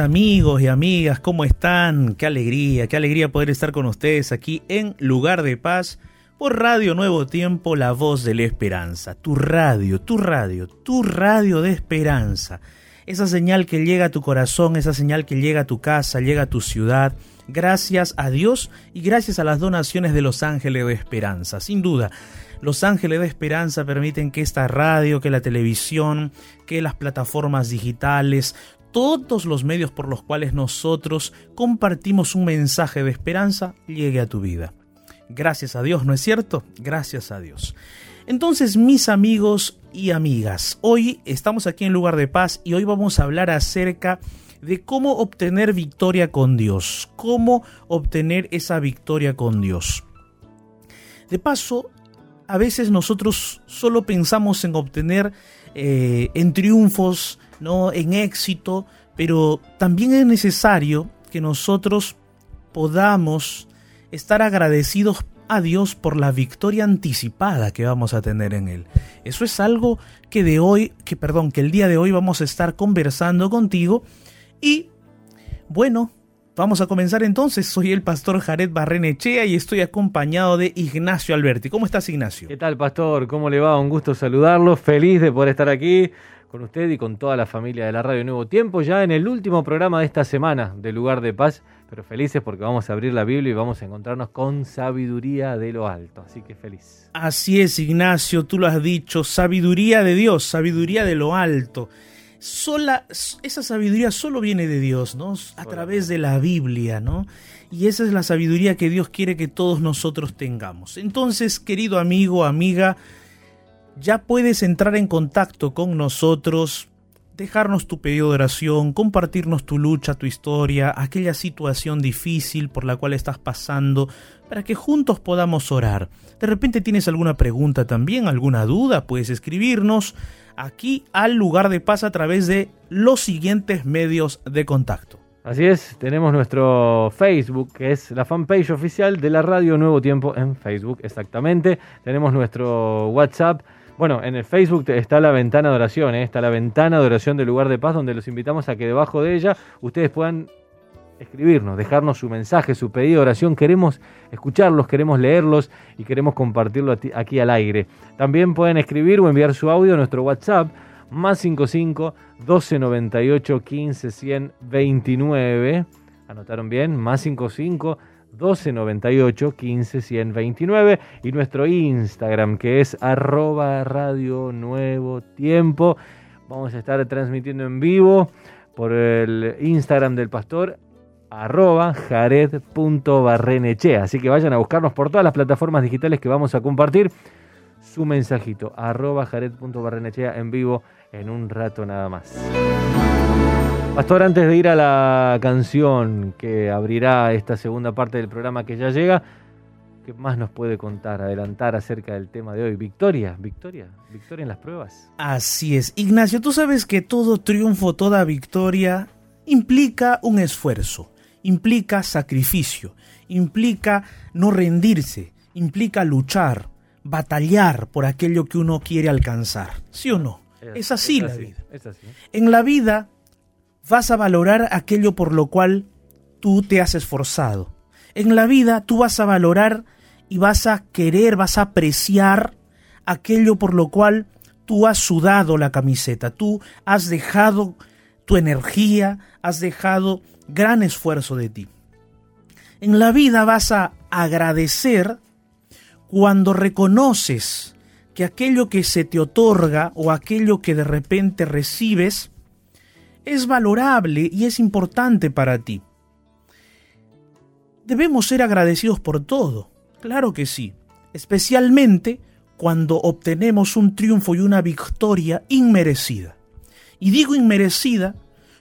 Amigos y amigas, ¿cómo están? Qué alegría, qué alegría poder estar con ustedes aquí en Lugar de Paz por Radio Nuevo Tiempo, la voz de la esperanza. Tu radio, tu radio, tu radio de esperanza. Esa señal que llega a tu corazón, esa señal que llega a tu casa, llega a tu ciudad. Gracias a Dios y gracias a las donaciones de los ángeles de esperanza. Sin duda, los ángeles de esperanza permiten que esta radio, que la televisión, que las plataformas digitales, todos los medios por los cuales nosotros compartimos un mensaje de esperanza llegue a tu vida. Gracias a Dios, ¿no es cierto? Gracias a Dios. Entonces, mis amigos y amigas, hoy estamos aquí en Lugar de Paz y hoy vamos a hablar acerca de cómo obtener victoria con Dios, cómo obtener esa victoria con Dios. De paso, a veces nosotros solo pensamos en obtener eh, en triunfos, ¿no? en éxito, pero también es necesario que nosotros podamos estar agradecidos a Dios por la victoria anticipada que vamos a tener en él. Eso es algo que de hoy, que perdón, que el día de hoy vamos a estar conversando contigo y bueno, Vamos a comenzar entonces. Soy el pastor Jared Barrenechea y estoy acompañado de Ignacio Alberti. ¿Cómo estás, Ignacio? ¿Qué tal, pastor? ¿Cómo le va? Un gusto saludarlo. Feliz de poder estar aquí con usted y con toda la familia de la Radio Nuevo Tiempo, ya en el último programa de esta semana de Lugar de Paz, pero felices porque vamos a abrir la Biblia y vamos a encontrarnos con sabiduría de lo alto, así que feliz. Así es, Ignacio, tú lo has dicho, sabiduría de Dios, sabiduría de lo alto. Sola, esa sabiduría solo viene de Dios, ¿no? A través de la Biblia, ¿no? Y esa es la sabiduría que Dios quiere que todos nosotros tengamos. Entonces, querido amigo, amiga, ya puedes entrar en contacto con nosotros, dejarnos tu pedido de oración, compartirnos tu lucha, tu historia, aquella situación difícil por la cual estás pasando, para que juntos podamos orar. De repente tienes alguna pregunta también, alguna duda, puedes escribirnos aquí al lugar de paz a través de los siguientes medios de contacto. Así es, tenemos nuestro Facebook, que es la fanpage oficial de la Radio Nuevo Tiempo en Facebook, exactamente. Tenemos nuestro WhatsApp bueno, en el Facebook está la ventana de oración, ¿eh? está la ventana de oración del lugar de paz, donde los invitamos a que debajo de ella ustedes puedan escribirnos, dejarnos su mensaje, su pedido de oración. Queremos escucharlos, queremos leerlos y queremos compartirlo aquí al aire. También pueden escribir o enviar su audio a nuestro WhatsApp más 55 1298 15 100 29. ¿Anotaron bien? Más 55 1298 15 129 y nuestro Instagram que es arroba radio nuevo tiempo. Vamos a estar transmitiendo en vivo por el Instagram del pastor arroba jared.barrenechea. Así que vayan a buscarnos por todas las plataformas digitales que vamos a compartir su mensajito arroba jared.barrenechea en vivo en un rato nada más. Pastor, antes de ir a la canción que abrirá esta segunda parte del programa que ya llega, ¿qué más nos puede contar, adelantar acerca del tema de hoy? Victoria, victoria, victoria en las pruebas. Así es. Ignacio, tú sabes que todo triunfo, toda victoria implica un esfuerzo, implica sacrificio, implica no rendirse, implica luchar, batallar por aquello que uno quiere alcanzar. ¿Sí o no? Es, así la vida. Es así. En la vida vas a valorar aquello por lo cual tú te has esforzado. En la vida tú vas a valorar y vas a querer, vas a apreciar aquello por lo cual tú has sudado la camiseta, tú has dejado tu energía, has dejado gran esfuerzo de ti. En la vida vas a agradecer cuando reconoces que aquello que se te otorga o aquello que de repente recibes es valorable y es importante para ti. Debemos ser agradecidos por todo, claro que sí, especialmente cuando obtenemos un triunfo y una victoria inmerecida. Y digo inmerecida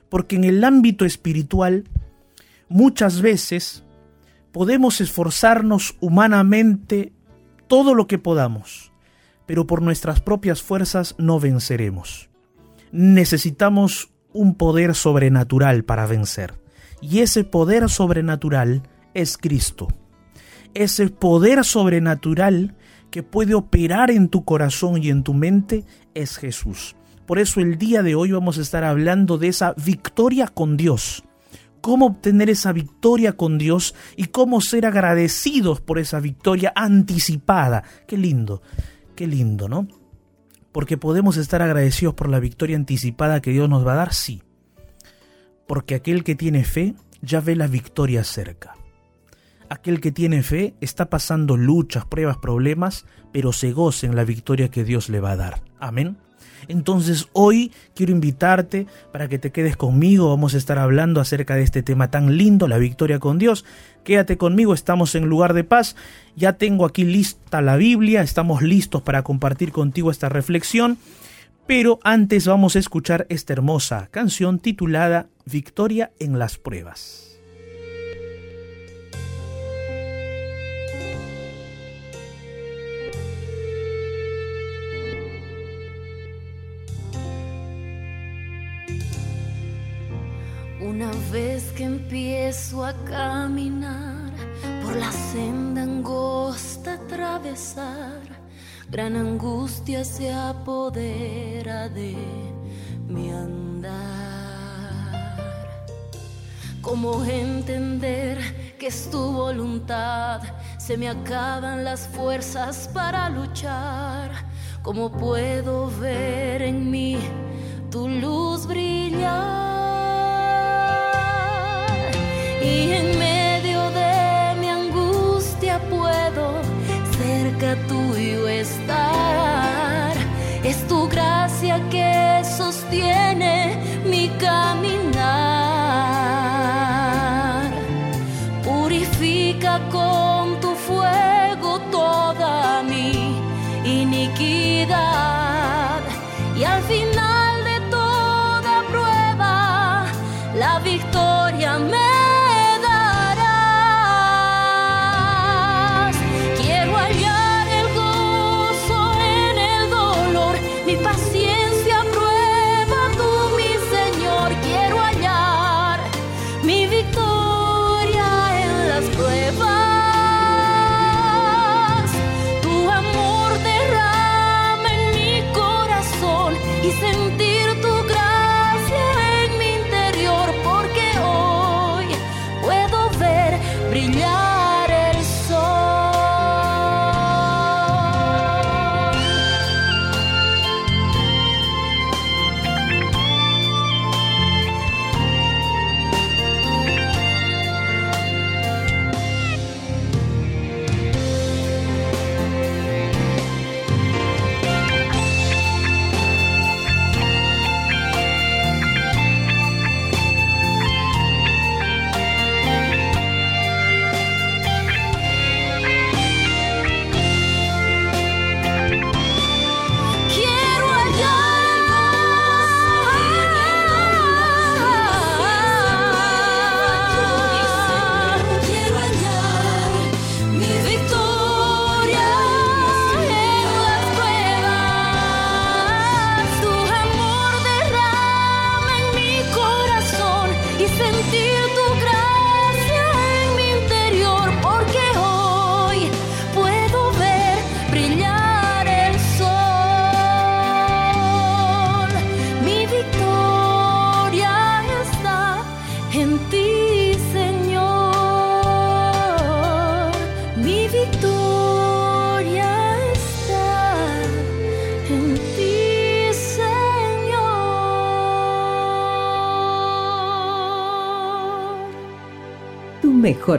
porque en el ámbito espiritual muchas veces podemos esforzarnos humanamente todo lo que podamos, pero por nuestras propias fuerzas no venceremos. Necesitamos un poder sobrenatural para vencer. Y ese poder sobrenatural es Cristo. Ese poder sobrenatural que puede operar en tu corazón y en tu mente es Jesús. Por eso el día de hoy vamos a estar hablando de esa victoria con Dios. Cómo obtener esa victoria con Dios y cómo ser agradecidos por esa victoria anticipada. Qué lindo, qué lindo, ¿no? Porque podemos estar agradecidos por la victoria anticipada que Dios nos va a dar, sí. Porque aquel que tiene fe ya ve la victoria cerca. Aquel que tiene fe está pasando luchas, pruebas, problemas, pero se goza en la victoria que Dios le va a dar. Amén. Entonces hoy quiero invitarte para que te quedes conmigo. Vamos a estar hablando acerca de este tema tan lindo, la victoria con Dios. Quédate conmigo, estamos en lugar de paz. Ya tengo aquí lista la Biblia, estamos listos para compartir contigo esta reflexión. Pero antes vamos a escuchar esta hermosa canción titulada Victoria en las pruebas. Una vez que empiezo a caminar por la senda angosta atravesar, gran angustia se apodera de mi andar. ¿Cómo entender que es tu voluntad? Se me acaban las fuerzas para luchar. ¿Cómo puedo ver en mí tu luz brillar? Y en medio de mi angustia puedo cerca tuyo estar. Es tu gracia que sostiene mi caminar. Purifica con tu fuego toda mi iniquidad y al final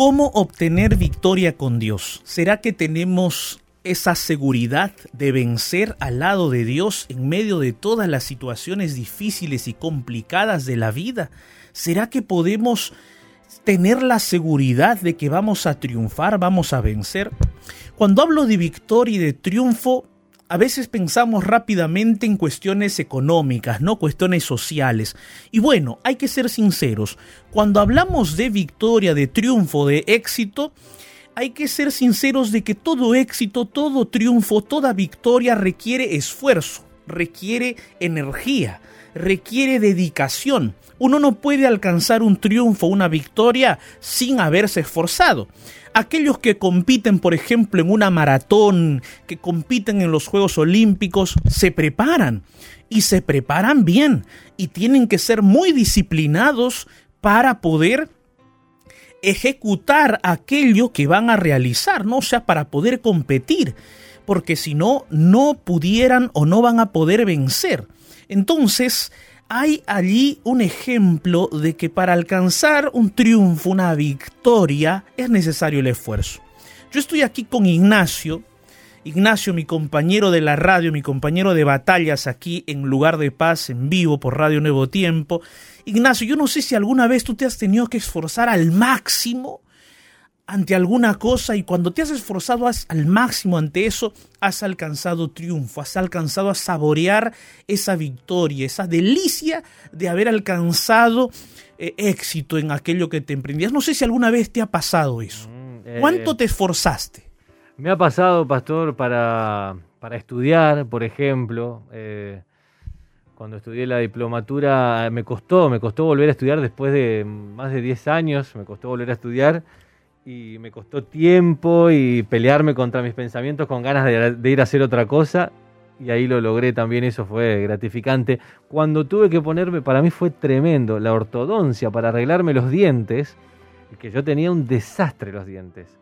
¿Cómo obtener victoria con Dios? ¿Será que tenemos esa seguridad de vencer al lado de Dios en medio de todas las situaciones difíciles y complicadas de la vida? ¿Será que podemos tener la seguridad de que vamos a triunfar, vamos a vencer? Cuando hablo de victoria y de triunfo, a veces pensamos rápidamente en cuestiones económicas, no cuestiones sociales. Y bueno, hay que ser sinceros, cuando hablamos de victoria, de triunfo, de éxito, hay que ser sinceros de que todo éxito, todo triunfo, toda victoria requiere esfuerzo, requiere energía, requiere dedicación. Uno no puede alcanzar un triunfo, una victoria sin haberse esforzado. Aquellos que compiten, por ejemplo, en una maratón, que compiten en los Juegos Olímpicos, se preparan y se preparan bien y tienen que ser muy disciplinados para poder ejecutar aquello que van a realizar, ¿no? O sea, para poder competir, porque si no, no pudieran o no van a poder vencer. Entonces, hay allí un ejemplo de que para alcanzar un triunfo, una victoria, es necesario el esfuerzo. Yo estoy aquí con Ignacio, Ignacio, mi compañero de la radio, mi compañero de batallas aquí en Lugar de Paz, en vivo por Radio Nuevo Tiempo. Ignacio, yo no sé si alguna vez tú te has tenido que esforzar al máximo ante alguna cosa y cuando te has esforzado al máximo ante eso, has alcanzado triunfo, has alcanzado a saborear esa victoria, esa delicia de haber alcanzado eh, éxito en aquello que te emprendías. No sé si alguna vez te ha pasado eso. Mm, eh, ¿Cuánto te esforzaste? Me ha pasado, pastor, para, para estudiar, por ejemplo. Eh, cuando estudié la diplomatura me costó, me costó volver a estudiar después de más de 10 años, me costó volver a estudiar y me costó tiempo y pelearme contra mis pensamientos con ganas de, ir a hacer otra cosa y ahí lo logré también, eso fue gratificante. Cuando tuve que ponerme, para mí fue tremendo, la ortodoncia para arreglarme los dientes, que yo tenía un desastre los dientes.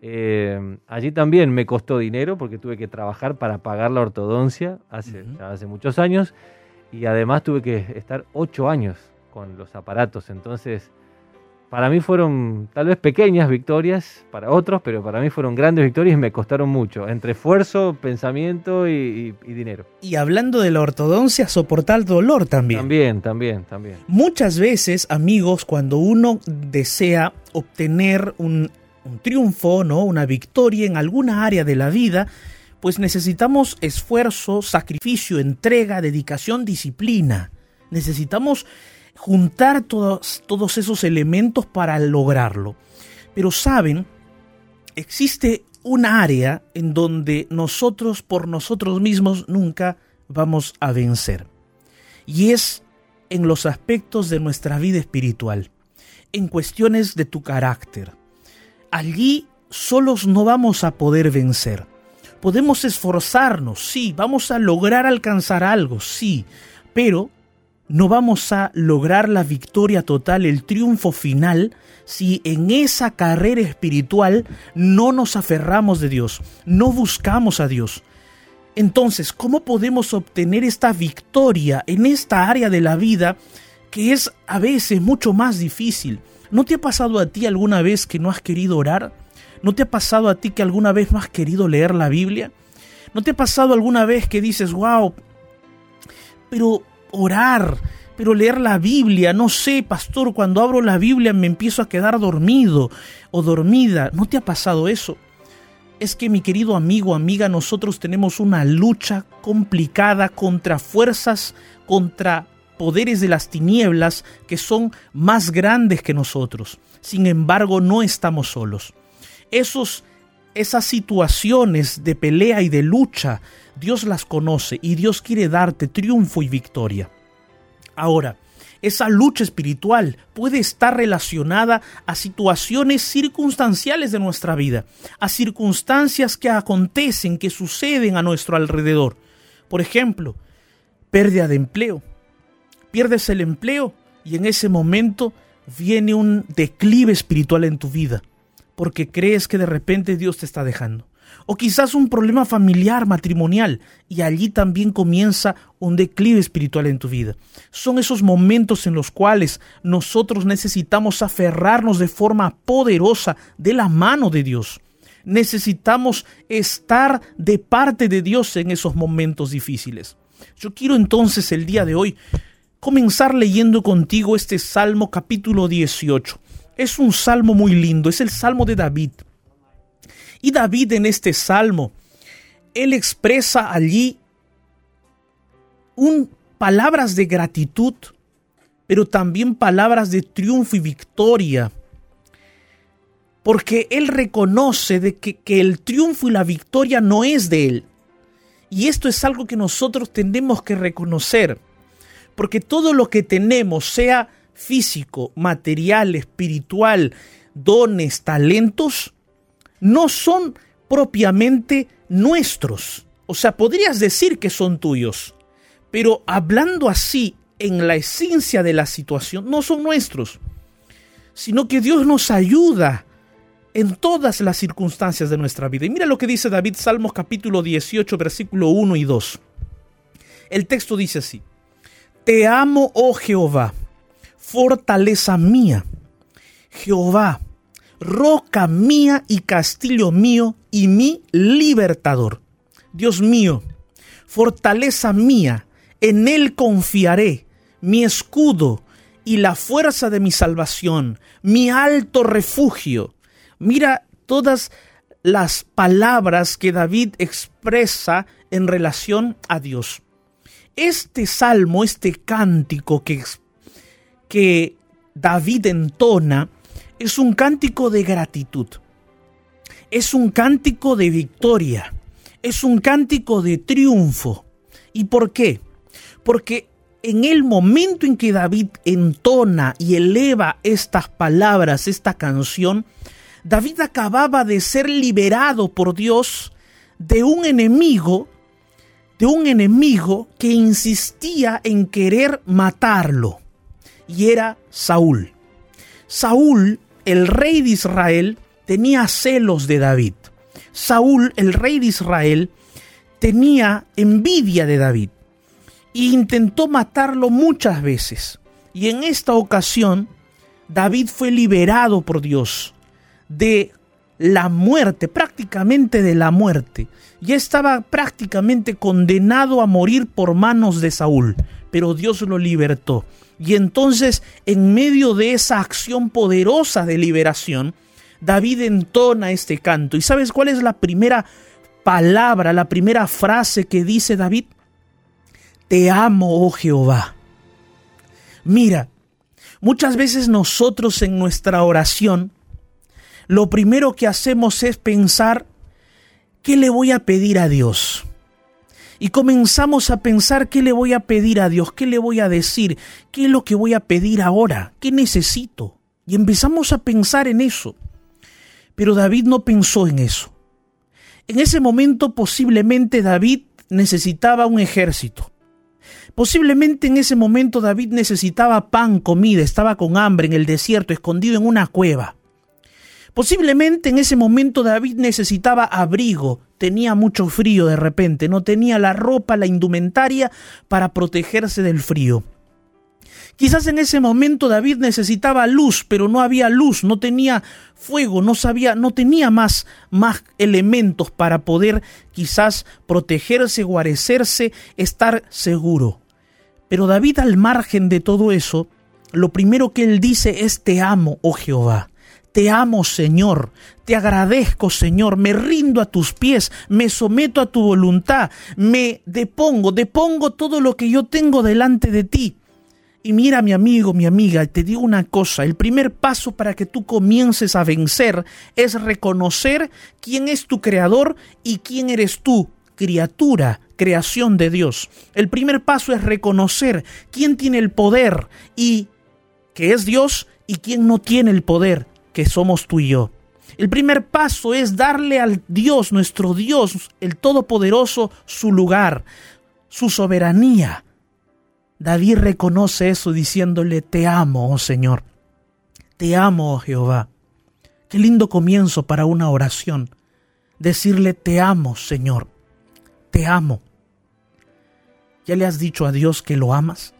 Eh, allí también me costó dinero porque tuve que trabajar para pagar la ortodoncia hace, hace muchos años y además tuve que estar ocho años con los aparatos, entonces para mí fueron tal vez pequeñas victorias para otros, pero para mí fueron grandes victorias y me costaron mucho, entre esfuerzo, pensamiento y, dinero. Y hablando de la ortodoncia, soportar dolor también. También, también, también. Muchas veces, amigos, cuando uno desea obtener un, un triunfo, ¿no? una victoria en alguna área de la vida, pues necesitamos esfuerzo, sacrificio, entrega, dedicación, disciplina. Necesitamos juntar todos, todos esos elementos para lograrlo. Pero saben, existe un área en donde nosotros por nosotros mismos nunca vamos a vencer. Y es en los aspectos de nuestra vida espiritual, en cuestiones de tu carácter. Allí solos no vamos a poder vencer. Podemos esforzarnos, sí, vamos a lograr alcanzar algo, sí, pero no vamos a lograr la victoria total, el triunfo final, si en esa carrera espiritual no nos aferramos de Dios, no buscamos a Dios. Entonces, ¿cómo podemos obtener esta victoria en esta área de la vida que es a veces mucho más difícil? ¿No te ha pasado a ti alguna vez que no has querido orar? ¿No te ha pasado a ti que alguna vez no has querido leer la Biblia? ¿No te ha pasado alguna vez que dices, wow, pero orar, pero leer la Biblia, no sé, pastor, cuando abro la Biblia me empiezo a quedar dormido o dormida. ¿No te ha pasado eso? Es que mi querido amigo, amiga, nosotros tenemos una lucha complicada contra fuerzas, contra poderes de las tinieblas que son más grandes que nosotros. Sin embargo, no estamos solos. Esos, esas situaciones de pelea y de lucha Dios las conoce y Dios quiere darte triunfo y victoria. Ahora, esa lucha espiritual puede estar relacionada a situaciones circunstanciales de nuestra vida, a circunstancias que acontecen, que suceden a nuestro alrededor. Por ejemplo, pérdida de empleo. Pierdes el empleo y en ese momento viene un declive espiritual en tu vida, porque crees que de repente Dios te está dejando o quizás un problema familiar, matrimonial, y allí también comienza un declive espiritual en tu vida. Son esos momentos en los cuales nosotros necesitamos aferrarnos de forma poderosa de la mano de Dios. Necesitamos estar de parte de Dios en esos momentos difíciles. Yo quiero entonces el día de hoy comenzar leyendo contigo este Salmo capítulo 18. Es un salmo muy lindo, es el Salmo de David. Y David en este salmo, él expresa allí un, palabras de gratitud, pero también palabras de triunfo y victoria. Porque él reconoce de que, que el triunfo y la victoria no es de él. Y esto es algo que nosotros tenemos que reconocer. Porque todo lo que tenemos, sea físico, material, espiritual, dones, talentos, no son propiamente nuestros. O sea, podrías decir que son tuyos, pero hablando así en la esencia de la situación, no son nuestros, sino que Dios nos ayuda en todas las circunstancias de nuestra vida. Y mira lo que dice David, Salmos capítulo 18, versículo 1 y 2. El texto dice así, Te amo, oh Jehová, fortaleza mía. Jehová, roca mía y castillo mío y mi libertador. Dios mío, fortaleza mía, en Él confiaré, mi escudo y la fuerza de mi salvación, mi alto refugio. Mira todas las palabras que David expresa en relación a Dios. Este salmo, este cántico que, que David entona, es un cántico de gratitud, es un cántico de victoria, es un cántico de triunfo. ¿Y por qué? Porque en el momento en que David entona y eleva estas palabras, esta canción, David acababa de ser liberado por Dios de un enemigo, de un enemigo que insistía en querer matarlo, y era Saúl. Saúl el rey de Israel tenía celos de David. Saúl, el rey de Israel, tenía envidia de David e intentó matarlo muchas veces. Y en esta ocasión, David fue liberado por Dios de la muerte, prácticamente de la muerte. Ya estaba prácticamente condenado a morir por manos de Saúl, pero Dios lo libertó. Y entonces, en medio de esa acción poderosa de liberación, David entona este canto. ¿Y sabes cuál es la primera palabra, la primera frase que dice David? Te amo, oh Jehová. Mira, muchas veces nosotros en nuestra oración, lo primero que hacemos es pensar, ¿qué le voy a pedir a Dios? Y comenzamos a pensar qué le voy a pedir a Dios, qué le voy a decir, qué es lo que voy a pedir ahora, qué necesito. Y empezamos a pensar en eso. Pero David no pensó en eso. En ese momento posiblemente David necesitaba un ejército. Posiblemente en ese momento David necesitaba pan, comida, estaba con hambre en el desierto, escondido en una cueva. Posiblemente en ese momento David necesitaba abrigo, tenía mucho frío de repente, no tenía la ropa, la indumentaria para protegerse del frío. Quizás en ese momento David necesitaba luz, pero no había luz, no tenía fuego, no sabía, no tenía más, más elementos para poder quizás protegerse, guarecerse, estar seguro. Pero David al margen de todo eso, lo primero que él dice es te amo, oh Jehová. Te amo, Señor. Te agradezco, Señor. Me rindo a tus pies. Me someto a tu voluntad. Me depongo, depongo todo lo que yo tengo delante de ti. Y mira, mi amigo, mi amiga, te digo una cosa, el primer paso para que tú comiences a vencer es reconocer quién es tu creador y quién eres tú, criatura, creación de Dios. El primer paso es reconocer quién tiene el poder y que es Dios y quién no tiene el poder, que somos tú y yo. El primer paso es darle al Dios, nuestro Dios, el Todopoderoso, su lugar, su soberanía. David reconoce eso diciéndole, te amo, oh Señor, te amo, oh Jehová. Qué lindo comienzo para una oración. decirle, te amo, Señor, te amo. ¿Ya le has dicho a Dios que lo amas?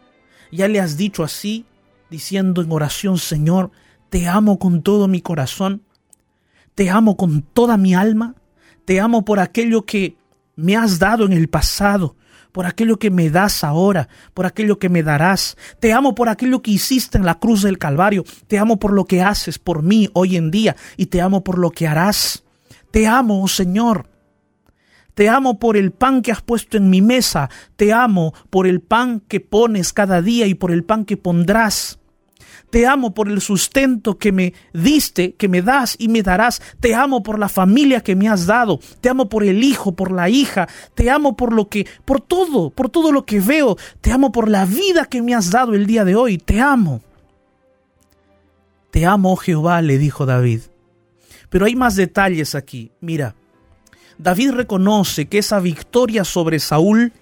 ¿Ya le has dicho así, diciendo en oración, Señor, te amo con todo mi corazón? ¿Te amo con toda mi alma? ¿Te amo por aquello que me has dado en el pasado? por aquello que me das ahora, por aquello que me darás. Te amo por aquello que hiciste en la cruz del Calvario. Te amo por lo que haces por mí hoy en día y te amo por lo que harás. Te amo, oh Señor. Te amo por el pan que has puesto en mi mesa. Te amo por el pan que pones cada día y por el pan que pondrás. Te amo por el sustento que me diste, que me das y me darás. Te amo por la familia que me has dado. Te amo por el hijo, por la hija. Te amo por lo que, por todo, por todo lo que veo. Te amo por la vida que me has dado el día de hoy. Te amo. Te amo, oh Jehová, le dijo David. Pero hay más detalles aquí. Mira, David reconoce que esa victoria sobre Saúl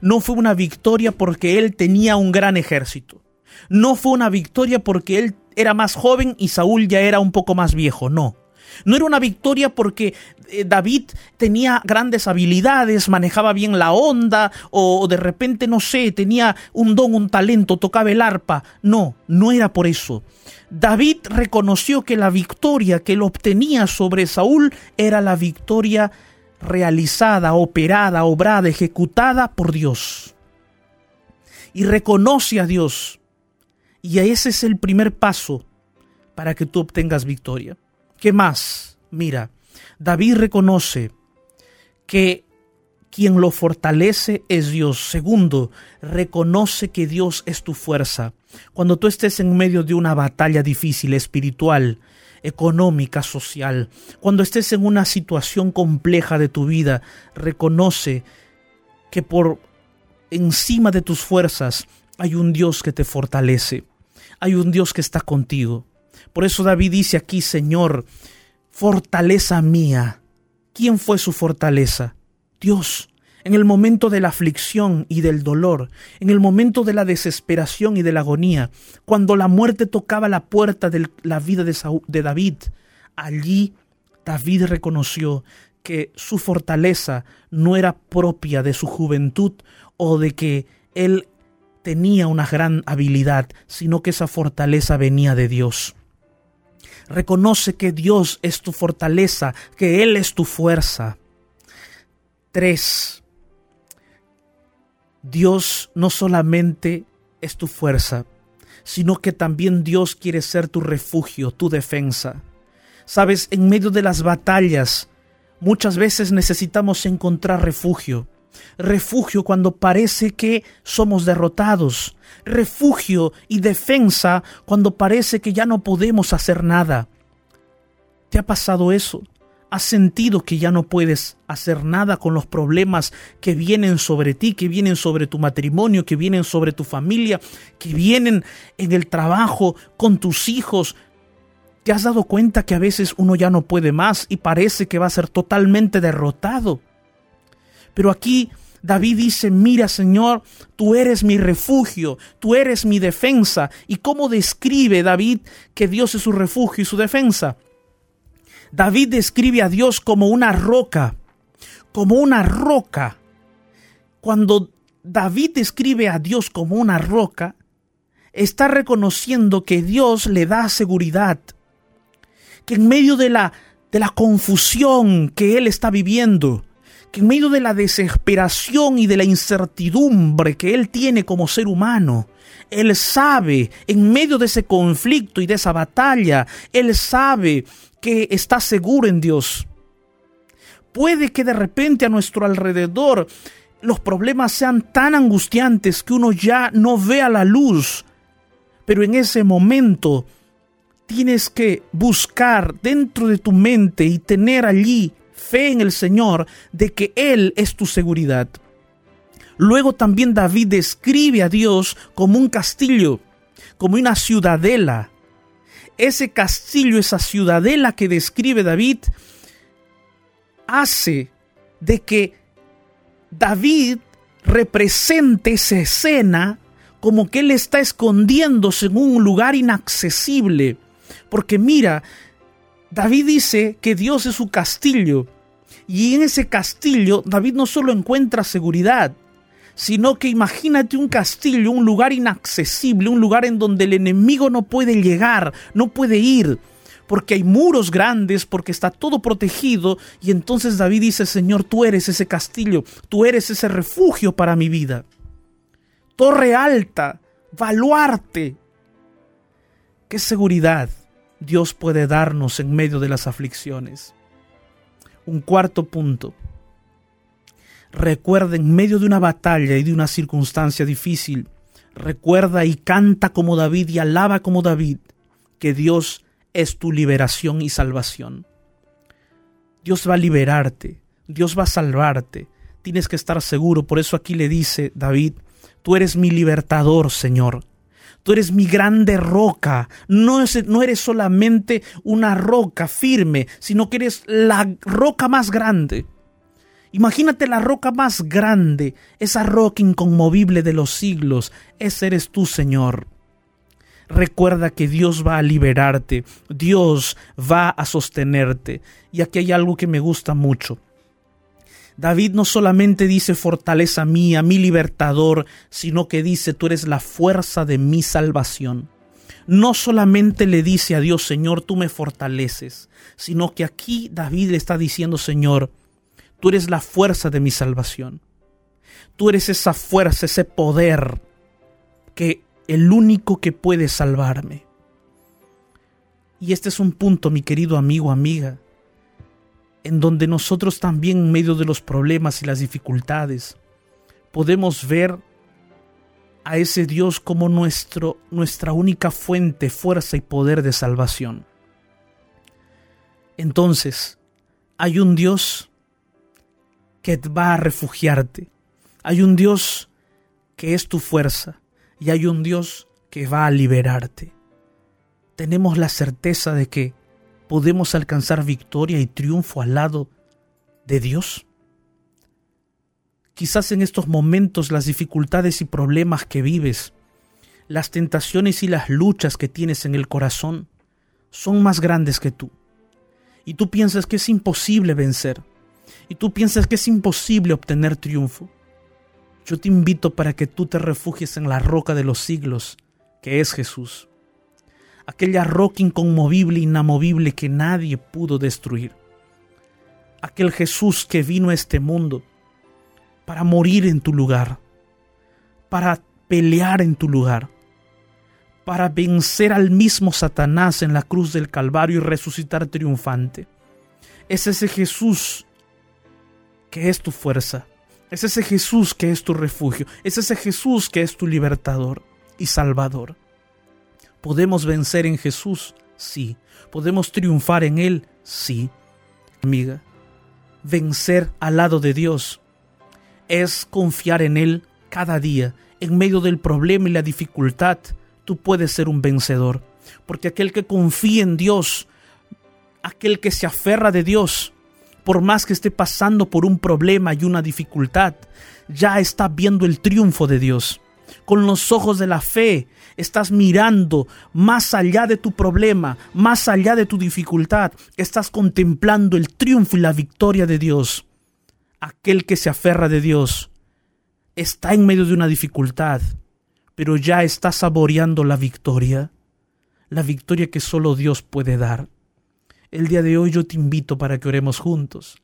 no fue una victoria porque él tenía un gran ejército no fue una victoria porque él era más joven y Saúl ya era un poco más viejo, no. No era una victoria porque eh, David tenía grandes habilidades, manejaba bien la onda o de repente, no sé, tenía un don, un talento, tocaba el arpa. No, no era por eso. David reconoció que la victoria que él obtenía sobre Saúl era la victoria realizada, operada, obrada, ejecutada por Dios. Y reconoce a Dios y ese es el primer paso para que tú obtengas victoria. ¿Qué más? Mira, David reconoce que quien lo fortalece es Dios. Segundo, reconoce que Dios es tu fuerza. Cuando tú estés en medio de una batalla difícil, espiritual, económica, social, cuando estés en una situación compleja de tu vida, reconoce que por encima de tus fuerzas hay un Dios que te fortalece hay un Dios que está contigo. Por eso David dice aquí, Señor, fortaleza mía. ¿Quién fue su fortaleza? Dios. En el momento de la aflicción y del dolor, en el momento de la desesperación y de la agonía, cuando la muerte tocaba la puerta de la vida de, David, allí David reconoció que su fortaleza no era propia de su juventud o de que él tenía una gran habilidad, sino que esa fortaleza venía de Dios. Reconoce que Dios es tu fortaleza, que Él es tu fuerza. 3. Dios no solamente es tu fuerza, sino que también Dios quiere ser tu refugio, tu defensa. Sabes, en medio de las batallas, muchas veces necesitamos encontrar refugio refugio cuando parece que somos derrotados, refugio y defensa cuando parece que ya no podemos hacer nada. ¿Te ha pasado eso? ¿Has sentido que ya no puedes hacer nada con los problemas que vienen sobre ti, que vienen sobre tu matrimonio, que vienen sobre tu familia, que vienen en el trabajo, con tus hijos? ¿Te has dado cuenta que a veces uno ya no puede más y parece que va a ser totalmente derrotado? Pero aquí David dice, mira Señor, tú eres mi refugio, tú eres mi defensa. ¿Y cómo describe David que Dios es su refugio y su defensa? David describe a Dios como una roca, como una roca. Cuando David describe a Dios como una roca, está reconociendo que Dios le da seguridad, que en medio de la, de la confusión que él está viviendo, que en medio de la desesperación y de la incertidumbre que él tiene como ser humano, él sabe, en medio de ese conflicto y de esa batalla, él sabe que está seguro en Dios. Puede que de repente a nuestro alrededor los problemas sean tan angustiantes que uno ya no vea la luz, pero en ese momento tienes que buscar dentro de tu mente y tener allí fe en el Señor de que Él es tu seguridad. Luego también David describe a Dios como un castillo, como una ciudadela. Ese castillo, esa ciudadela que describe David, hace de que David represente esa escena como que él está escondiéndose en un lugar inaccesible. Porque mira, David dice que Dios es su castillo Y en ese castillo David no solo encuentra seguridad, sino que imagínate un castillo, un lugar inaccesible, un lugar en donde el enemigo no puede llegar, no puede ir, porque hay muros grandes, porque está todo protegido, y entonces David dice, Señor, tú eres ese castillo, tú eres ese refugio para mi vida. Torre alta, baluarte. ¿Qué seguridad Dios puede darnos en medio de las aflicciones? Un cuarto punto Recuerda en medio de una batalla y de una circunstancia difícil, recuerda y canta como David y alaba como David que Dios es tu liberación y salvación. Dios va a liberarte, Dios va a salvarte, tienes que estar seguro, por eso aquí le dice David, tú eres mi libertador, Señor. Tú eres mi grande roca. No, no eres solamente una roca firme, sino que eres la roca más grande. Imagínate la roca más grande, esa roca inconmovible de los siglos. Ese eres tú, Señor. Recuerda que Dios va a liberarte, Dios va a sostenerte. Y aquí hay algo que me gusta mucho. David no solamente dice fortaleza mía, mi libertador, sino que dice tú eres la fuerza de mi salvación. No solamente le dice a Dios, Señor, tú me fortaleces, sino que aquí David le está diciendo, Señor, Tú eres la fuerza de mi salvación. Tú eres esa fuerza, ese poder que el único que puede salvarme. Y este es un punto, mi querido amigo, amiga, en donde nosotros también en medio de los problemas y las dificultades podemos ver a ese Dios como nuestro, nuestra única fuente, fuerza y poder de salvación. Entonces, hay un Dios que va a refugiarte. Hay un Dios que es tu fuerza y hay un Dios que va a liberarte. Tenemos la certeza de que podemos alcanzar victoria y triunfo al lado de Dios. Quizás en estos momentos las dificultades y problemas que vives, las tentaciones y las luchas que tienes en el corazón son más grandes que tú. Y tú piensas que es imposible vencer y tú piensas que es imposible obtener triunfo, yo te invito para que tú te refugies en la roca de los siglos, que es Jesús. Aquella roca inconmovible, inamovible que nadie pudo destruir. Aquel Jesús que vino a este mundo para morir en tu lugar, para pelear en tu lugar, para vencer al mismo Satanás en la cruz del Calvario y resucitar triunfante. Es ese Jesús que es tu fuerza. Es ese Jesús que es tu refugio. Es ese Jesús que es tu libertador y salvador. ¿Podemos vencer en Jesús? Sí. ¿Podemos triunfar en Él? Sí. Amiga, vencer al lado de Dios es confiar en Él cada día. En medio del problema y la dificultad, tú puedes ser un vencedor. Porque aquel que confía en Dios, aquel que se aferra de Dios, por más que esté pasando por un problema y una dificultad, ya está viendo el triunfo de Dios. Con los ojos de la fe estás mirando más allá de tu problema, más allá de tu dificultad, estás contemplando el triunfo y la victoria de Dios. Aquel que se aferra de Dios está en medio de una dificultad, pero ya está saboreando la victoria, la victoria que solo Dios puede dar. El día de hoy yo te invito para que oremos juntos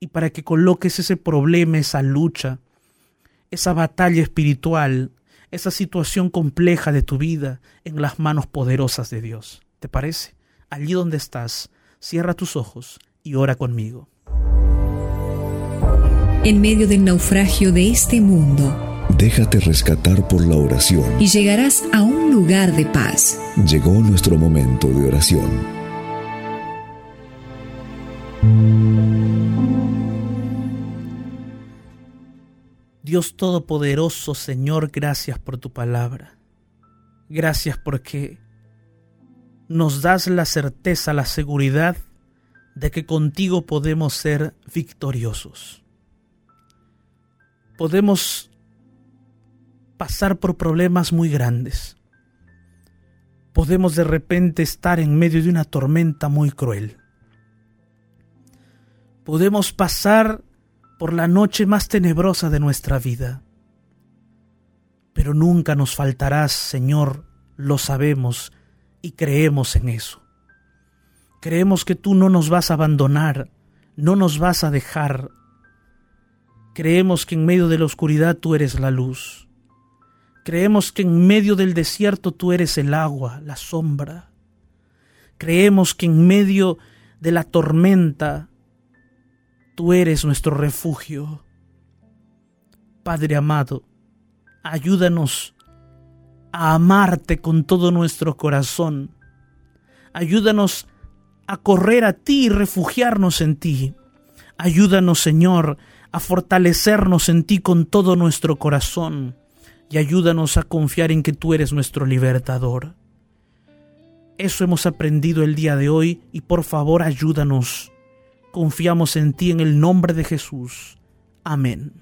y para que coloques ese problema, esa lucha, esa batalla espiritual, esa situación compleja de tu vida en las manos poderosas de Dios. ¿Te parece? Allí donde estás, cierra tus ojos y ora conmigo. En medio del naufragio de este mundo, déjate rescatar por la oración y llegarás a un lugar de paz. Llegó nuestro momento de oración. Dios Todopoderoso, Señor, gracias por tu palabra. Gracias porque nos das la certeza, la seguridad de que contigo podemos ser victoriosos. Podemos pasar por problemas muy grandes. Podemos de repente estar en medio de una tormenta muy cruel. Podemos pasar por la noche más tenebrosa de nuestra vida, pero nunca nos faltarás, Señor, lo sabemos y creemos en eso. Creemos que tú no nos vas a abandonar, no nos vas a dejar. Creemos que en medio de la oscuridad tú eres la luz. Creemos que en medio del desierto tú eres el agua, la sombra. Creemos que en medio de la tormenta tú eres nuestro refugio. Padre amado, ayúdanos a amarte con todo nuestro corazón. Ayúdanos a correr a ti y refugiarnos en ti. Ayúdanos, Señor, a fortalecernos en ti con todo nuestro corazón y ayúdanos a confiar en que tú eres nuestro libertador. Eso hemos aprendido el día de hoy y por favor ayúdanos. Confiamos en ti en el nombre de Jesús. Amén.